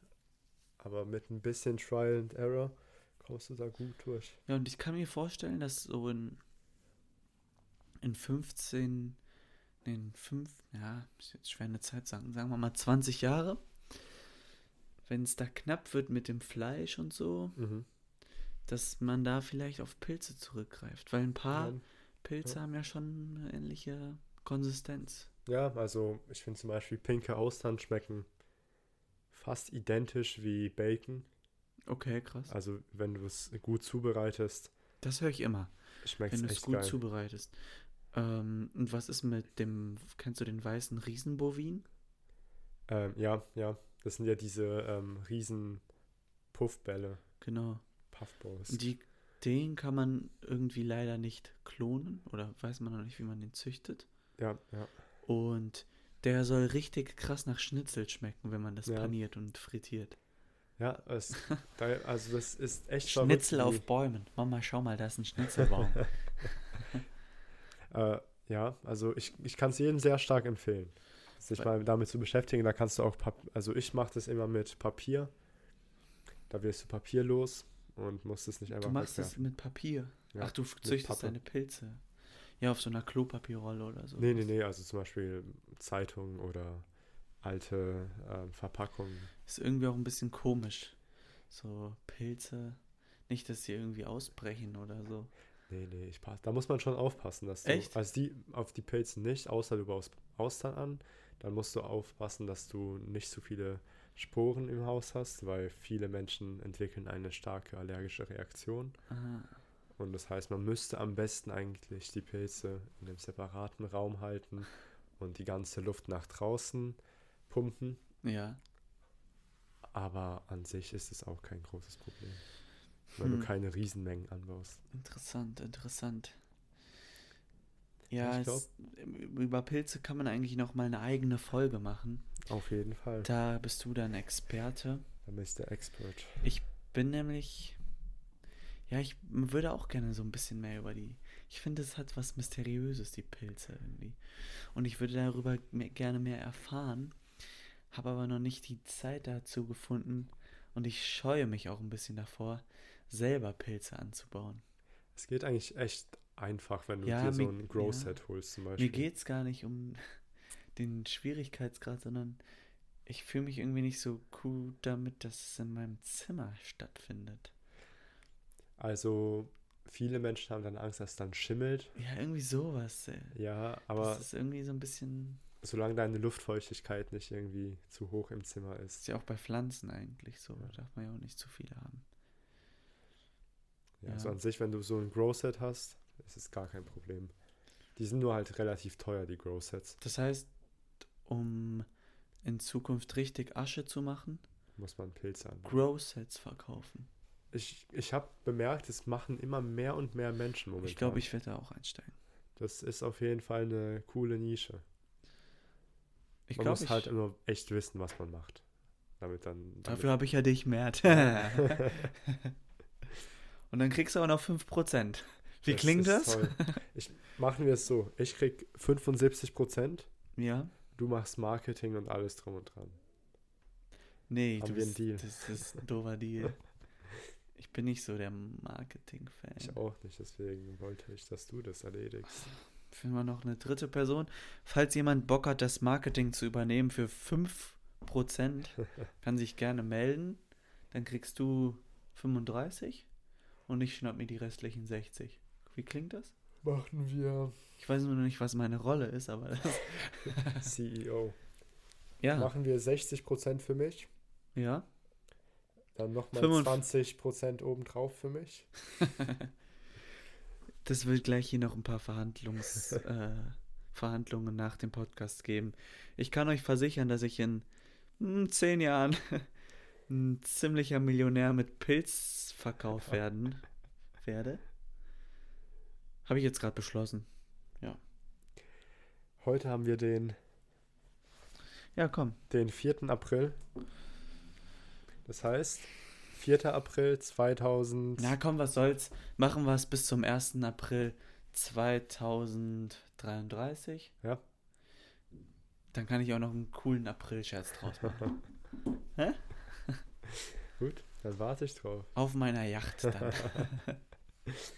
Aber mit ein bisschen Trial and Error kommst du da gut durch. Ja, und ich kann mir vorstellen, dass so in, in 15, nee, in 5, ja, ist jetzt schwer eine Zeit sagen, sagen wir mal 20 Jahre, wenn es da knapp wird mit dem Fleisch und so, Mhm. dass man da vielleicht auf Pilze zurückgreift. Weil ein paar Ja, Pilze ja. haben ja schon eine ähnliche Konsistenz. Ja, also ich finde zum Beispiel pinke Austern schmecken fast identisch wie Bacon. Okay, krass. Also wenn du es gut zubereitest, Das höre ich immer, schmeckt wenn es du es gut geil. zubereitest. Ähm, und was ist mit dem, kennst du den weißen Riesenbovin? Ähm, ja, ja, das sind ja diese ähm, riesen Puffbälle, Genau. Puffballs. Die, den kann man irgendwie leider nicht klonen oder weiß man noch nicht, wie man den züchtet. Ja, ja. Und der soll richtig krass nach Schnitzel schmecken, wenn man das Ja. paniert und frittiert. Ja, es, also das ist echt (laughs) Schnitzel verrückt, auf Bäumen. Mama, schau mal, da ist ein Schnitzelbaum. (laughs) äh, ja, also ich, ich kann es jedem sehr stark empfehlen, sich mal damit zu beschäftigen. Da kannst du auch, Pap also ich mache das immer mit Papier. Da wirst du papierlos und musst es nicht einfach du machst es mit Papier. Ja, Ach, du züchtest deine Pilze. Ja, auf so einer Klopapierrolle oder so. Nee, nee, nee, also zum Beispiel Zeitungen oder alte ähm, Verpackungen. Ist irgendwie auch ein bisschen komisch. So Pilze. Nicht, dass sie irgendwie ausbrechen oder so. Nee, nee, ich pass. Da muss man schon aufpassen, dass du. Echt? Also die auf die Pilze nicht, außer du baust Austern an. Dann musst du aufpassen, dass du nicht zu viele Sporen im Haus hast, weil viele Menschen entwickeln eine starke allergische Reaktion. Ah, Und das heißt, man müsste am besten eigentlich die Pilze in einem separaten Raum halten und die ganze Luft nach draußen pumpen. ja. Aber an sich ist es auch kein großes Problem. Wenn Hm. du keine Riesenmengen anbaust. Interessant, interessant. Ja, es, über Pilze kann man eigentlich noch mal eine eigene Folge machen. Auf jeden Fall. Da bist du dann Experte. Dann bist der Expert. Ich bin nämlich, ja, ich würde auch gerne so ein bisschen mehr über die. Ich finde, es hat was Mysteriöses, die Pilze irgendwie. Und ich würde darüber mehr, gerne mehr erfahren, habe aber noch nicht die Zeit dazu gefunden. Und ich scheue mich auch ein bisschen davor, selber Pilze anzubauen. Es geht eigentlich echt einfach, wenn du Ja, dir so ein Grow ja. Set holst zum Beispiel. Mir geht es gar nicht um (laughs) den Schwierigkeitsgrad, sondern ich fühle mich irgendwie nicht so gut damit, dass es in meinem Zimmer stattfindet. Also viele Menschen haben dann Angst, dass es dann schimmelt. Ja, irgendwie sowas. Ey. Ja, aber das ist irgendwie so ein bisschen. solange deine Luftfeuchtigkeit nicht irgendwie zu hoch im Zimmer ist. Ist ja auch bei Pflanzen eigentlich so. Da darf man ja auch nicht zu viele haben. Ja, Ja. Also an sich, wenn du so ein Grow Set hast, ist es gar kein Problem. Die sind nur halt relativ teuer, die Grow Sets. Das heißt, um in Zukunft richtig Asche zu machen, Muss man Pilze an. Grow Sets verkaufen. Ich, ich habe bemerkt, es machen immer mehr und mehr Menschen momentan. Ich glaube, ich werde da auch einsteigen. Das ist auf jeden Fall eine coole Nische. Ich man glaub, muss halt immer echt wissen, was man macht. Damit dann. Damit dafür habe ich ja dich, Mert. (laughs) (laughs) Und dann kriegst du auch noch 5%. Wie das klingt das? Toll. Ich, machen wir es so. Ich krieg 75%. Ja. Du machst Marketing und alles drum und dran. Nee, Haben du bist, Deal? das ist ein doofer Deal. (laughs) Ich bin nicht so der Marketing-Fan. Ich auch nicht, deswegen wollte ich, dass du das erledigst. Finden wir noch eine dritte Person. Falls jemand Bock hat, das Marketing zu übernehmen für 5%, (laughs) kann sich gerne melden. Dann kriegst du 35 und ich schnapp mir die restlichen 60. Wie klingt das? Machen wir. Ich weiß nur noch nicht, was meine Rolle ist, aber das. (laughs) CEO. Ja. Machen wir 60% für mich. Ja. Dann nochmal 20% obendrauf für mich. (laughs) das wird gleich hier noch ein paar Verhandlungs, (laughs) äh, Verhandlungen nach dem Podcast geben. Ich kann euch versichern, dass ich in hm, zehn Jahren ein ziemlicher Millionär mit Pilzverkauf werden werde. Habe ich jetzt gerade beschlossen. Ja. Heute haben wir den. Ja, komm. Den 4. April. Das heißt, 4. April 2000. Na komm, was soll's. Machen wir es bis zum 1. April 2033. Ja. Dann kann ich auch noch einen coolen April-Scherz draus machen. (laughs) Hä? Gut, dann warte ich drauf. Auf meiner Yacht dann. (laughs) (laughs)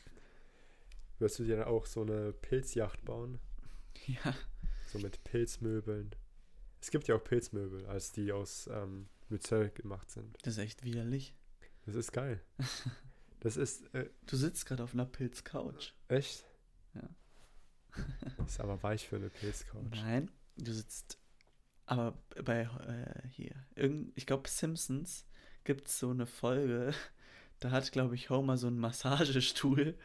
Wirst du dir dann auch so eine Pilzjacht bauen? (laughs) Ja. So mit Pilzmöbeln. Es gibt ja auch Pilzmöbel, als die aus ähm, Myzel gemacht sind. Das ist echt widerlich. Das ist geil. (laughs) Das ist. Äh, du sitzt gerade auf einer Pilzcouch. Echt? Ja. (laughs) ist aber weich für eine Pilzcouch. Nein, du sitzt. Aber bei äh, hier, irgend, ich glaube Simpsons gibt es so eine Folge, da hat, glaube ich, Homer so einen Massagestuhl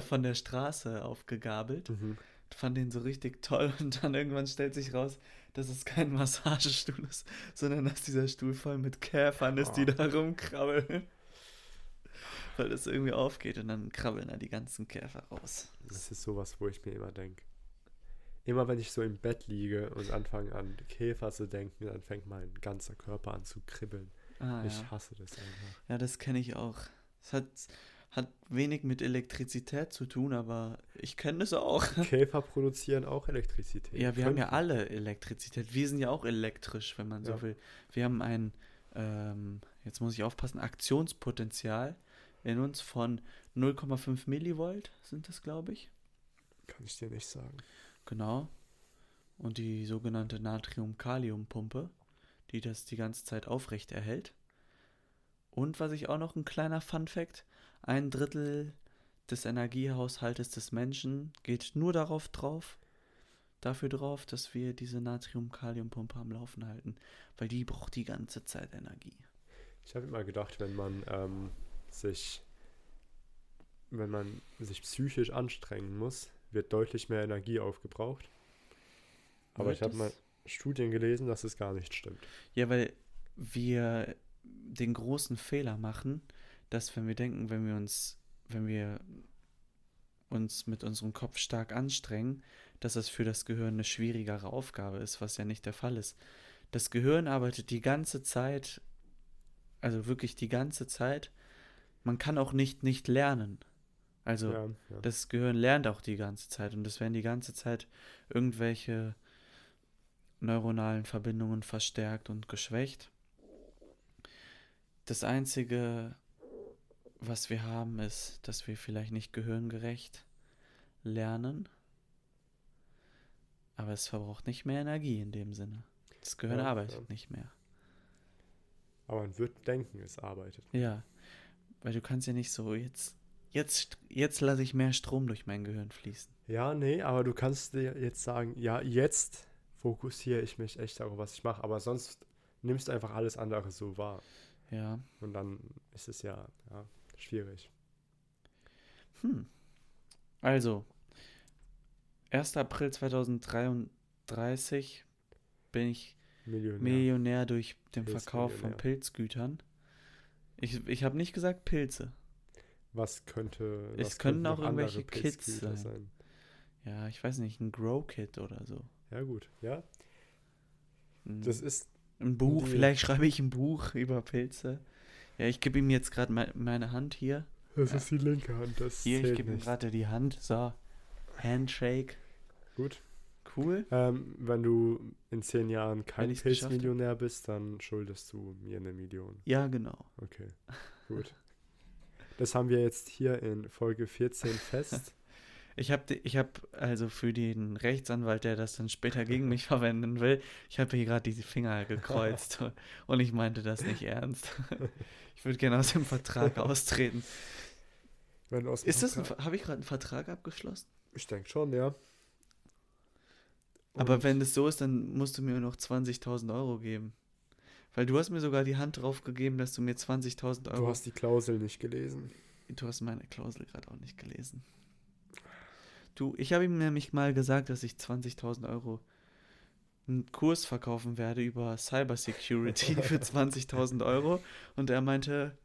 von der Straße aufgegabelt. Mhm. Fand den so richtig toll und dann irgendwann stellt sich raus, dass es kein Massagestuhl ist, sondern dass dieser Stuhl voll mit Käfern ist, oh. die da rumkrabbeln. Weil das irgendwie aufgeht und dann krabbeln da die ganzen Käfer raus. Das ist sowas, wo ich mir immer denke. Immer wenn ich so im Bett liege und anfange an Käfer zu denken, dann fängt mein ganzer Körper an zu kribbeln. Ah, ich ja. hasse das einfach. Ja, das kenne ich auch. Es hat, hat wenig mit Elektrizität zu tun, aber ich kenne das auch. (laughs) Käfer produzieren auch Elektrizität. Ja, wir Könnten. haben ja alle Elektrizität. Wir sind ja auch elektrisch, wenn man so will. Wir haben ein, ähm, jetzt muss ich aufpassen, Aktionspotenzial in uns von 0,5 Millivolt sind das, glaube ich. Kann ich dir nicht sagen. Genau. Und die sogenannte Natrium-Kalium-Pumpe die das die ganze Zeit aufrecht erhält. Und was ich auch noch ein kleiner Fun fact, ein Drittel des Energiehaushaltes des Menschen geht nur darauf drauf, dafür drauf, dass wir diese Natrium-Kalium-Pumpe am Laufen halten, weil die braucht die ganze Zeit Energie. Ich habe immer gedacht, wenn man ähm, sich, wenn man sich psychisch anstrengen muss, wird deutlich mehr Energie aufgebraucht. Aber wird ich habe mal, Studien gelesen, dass es gar nicht stimmt. Ja, weil wir den großen Fehler machen, dass wenn wir denken, wenn wir uns, wenn wir uns mit unserem Kopf stark anstrengen, dass das für das Gehirn eine schwierigere Aufgabe ist, was ja nicht der Fall ist. Das Gehirn arbeitet die ganze Zeit, also wirklich die ganze Zeit. Man kann auch nicht nicht lernen. Also ja, ja. das Gehirn lernt auch die ganze Zeit und es werden die ganze Zeit irgendwelche neuronalen Verbindungen verstärkt und geschwächt. Das Einzige, was wir haben, ist, dass wir vielleicht nicht gehirngerecht lernen, aber es verbraucht nicht mehr Energie in dem Sinne. Das Gehirn ja, arbeitet ja. nicht mehr. Aber man wird denken, es arbeitet. Ja, weil du kannst ja nicht so jetzt jetzt, jetzt lasse ich mehr Strom durch mein Gehirn fließen. Ja, nee, aber du kannst dir jetzt sagen, ja, jetzt fokussiere ich mich echt darauf, was ich mache. Aber sonst nimmst du einfach alles andere so wahr. Ja. Und dann ist es ja, ja schwierig. Hm. Also, 1. April 2033 bin ich Millionär, Millionär durch den Verkauf von Pilzgütern. Ich, ich habe nicht gesagt Pilze. Was könnte. Es was könnten auch irgendwelche Kids sein. sein. ja, ich weiß nicht, ein Grow Kit oder so. Ja, gut, ja. Das ist ein Buch, vielleicht schreibe ich ein Buch über Pilze. Ja, ich gebe ihm jetzt gerade me meine Hand hier. Das Ja. ist die linke Hand, das Hier, ich gebe ihm gerade die Hand. So, Handshake. Gut. Cool. Ähm, wenn du in zehn Jahren kein. Pilzmillionär bist, dann schuldest du mir eine Million. Ja, genau. Okay, gut. Das haben wir jetzt hier in Folge 14 (laughs) fest. Ich habe ich hab also für den Rechtsanwalt, der das dann später gegen mich (laughs) verwenden will, ich habe hier gerade die Finger gekreuzt (laughs) und ich meinte das nicht ernst. (laughs) Ich würde gerne aus dem Vertrag austreten. Wenn aus Ist das habe ich gerade einen Vertrag abgeschlossen? Ich denke schon, ja. Aber Und- wenn das so ist, dann musst du mir noch 20.000 Euro geben. Weil du hast mir sogar die Hand drauf gegeben, dass du mir 20.000 Euro... Du hast die Klausel nicht gelesen. Du hast meine Klausel gerade auch nicht gelesen. Du, ich habe ihm nämlich mal gesagt, dass ich 20.000 Euro einen Kurs verkaufen werde über Cybersecurity (laughs) für 20.000 Euro. Und er meinte,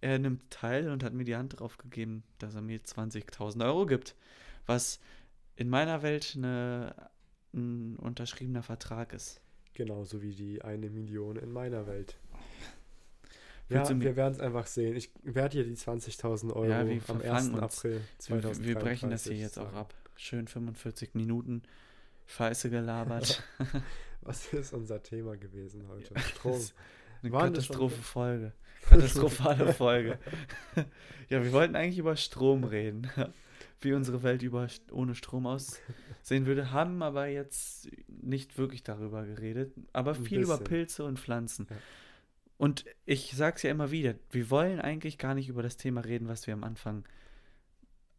er nimmt teil und hat mir die Hand drauf gegeben, dass er mir 20.000 Euro gibt. Was in meiner Welt eine, ein unterschriebener Vertrag ist. Genauso wie die eine Million in meiner Welt. Willst Ja, wir werden es einfach sehen. Ich werde dir die 20.000 Euro Ja, wir am verfangen 1. uns. April Wir, 2023 wir brechen das hier jetzt auch ab. Schön 45 Minuten Scheiße gelabert. (laughs) Was ist unser Thema gewesen heute? Strom. Eine Waren das schon- Katastrophe-Folge. (laughs) Katastrophale Folge. (laughs) ja, wir wollten eigentlich über Strom reden. Wie unsere Welt über, ohne Strom aussehen würde, haben aber jetzt nicht wirklich darüber geredet. Aber Ein viel über. Pilze und Pflanzen. Ja. Und ich sag's ja immer wieder, wir wollen eigentlich gar nicht über das Thema reden, was wir am Anfang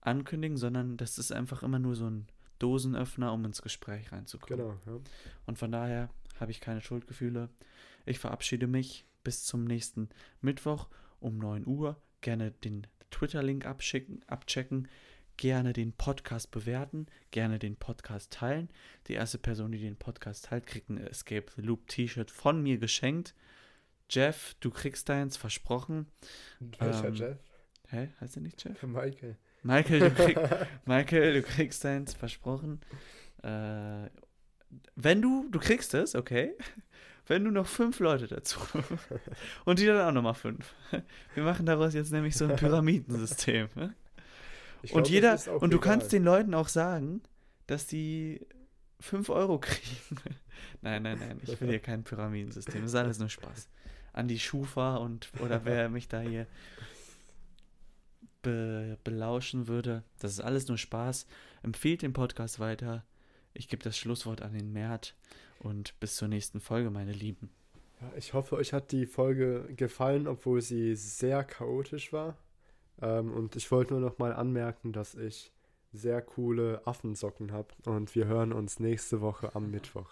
ankündigen, sondern das ist einfach immer nur so ein Dosenöffner, um ins Gespräch reinzukommen. Genau, ja. Und von daher habe ich keine Schuldgefühle. Ich verabschiede mich bis zum nächsten Mittwoch um 9 Uhr. Gerne den Twitter-Link abschicken, abchecken. Gerne den Podcast bewerten. Gerne den Podcast teilen. Die erste Person, die den Podcast teilt, kriegt ein Escape the Loop T-Shirt von mir geschenkt. Jeff, du kriegst deins, versprochen. Welcher Ähm, Jeff? Hä? Heißt er nicht Jeff? Für Michael. Michael, du, krieg, (laughs) Michael, du kriegst deins, versprochen. Äh, wenn du, du kriegst es, okay. Wenn du noch fünf Leute dazu (laughs) und die dann auch nochmal fünf. Wir machen daraus jetzt nämlich so ein Pyramidensystem. ne? Ich Und glaub, jeder, und du legal. kannst den Leuten auch sagen, dass die fünf Euro kriegen. (laughs) nein, nein, nein, ich will hier kein Pyramidensystem. Das ist alles nur Spaß. An die Schufa und oder wer (laughs) mich da hier be, belauschen würde. Das ist alles nur Spaß. Empfehlt den Podcast weiter. Ich gebe das Schlusswort an den Mert und bis zur nächsten Folge, meine Lieben. Ja, ich hoffe, euch hat die Folge gefallen, obwohl sie sehr chaotisch war. Ähm, und ich wollte nur noch mal anmerken, dass ich sehr coole Affensocken habe. Und wir hören uns nächste Woche am (laughs) Mittwoch.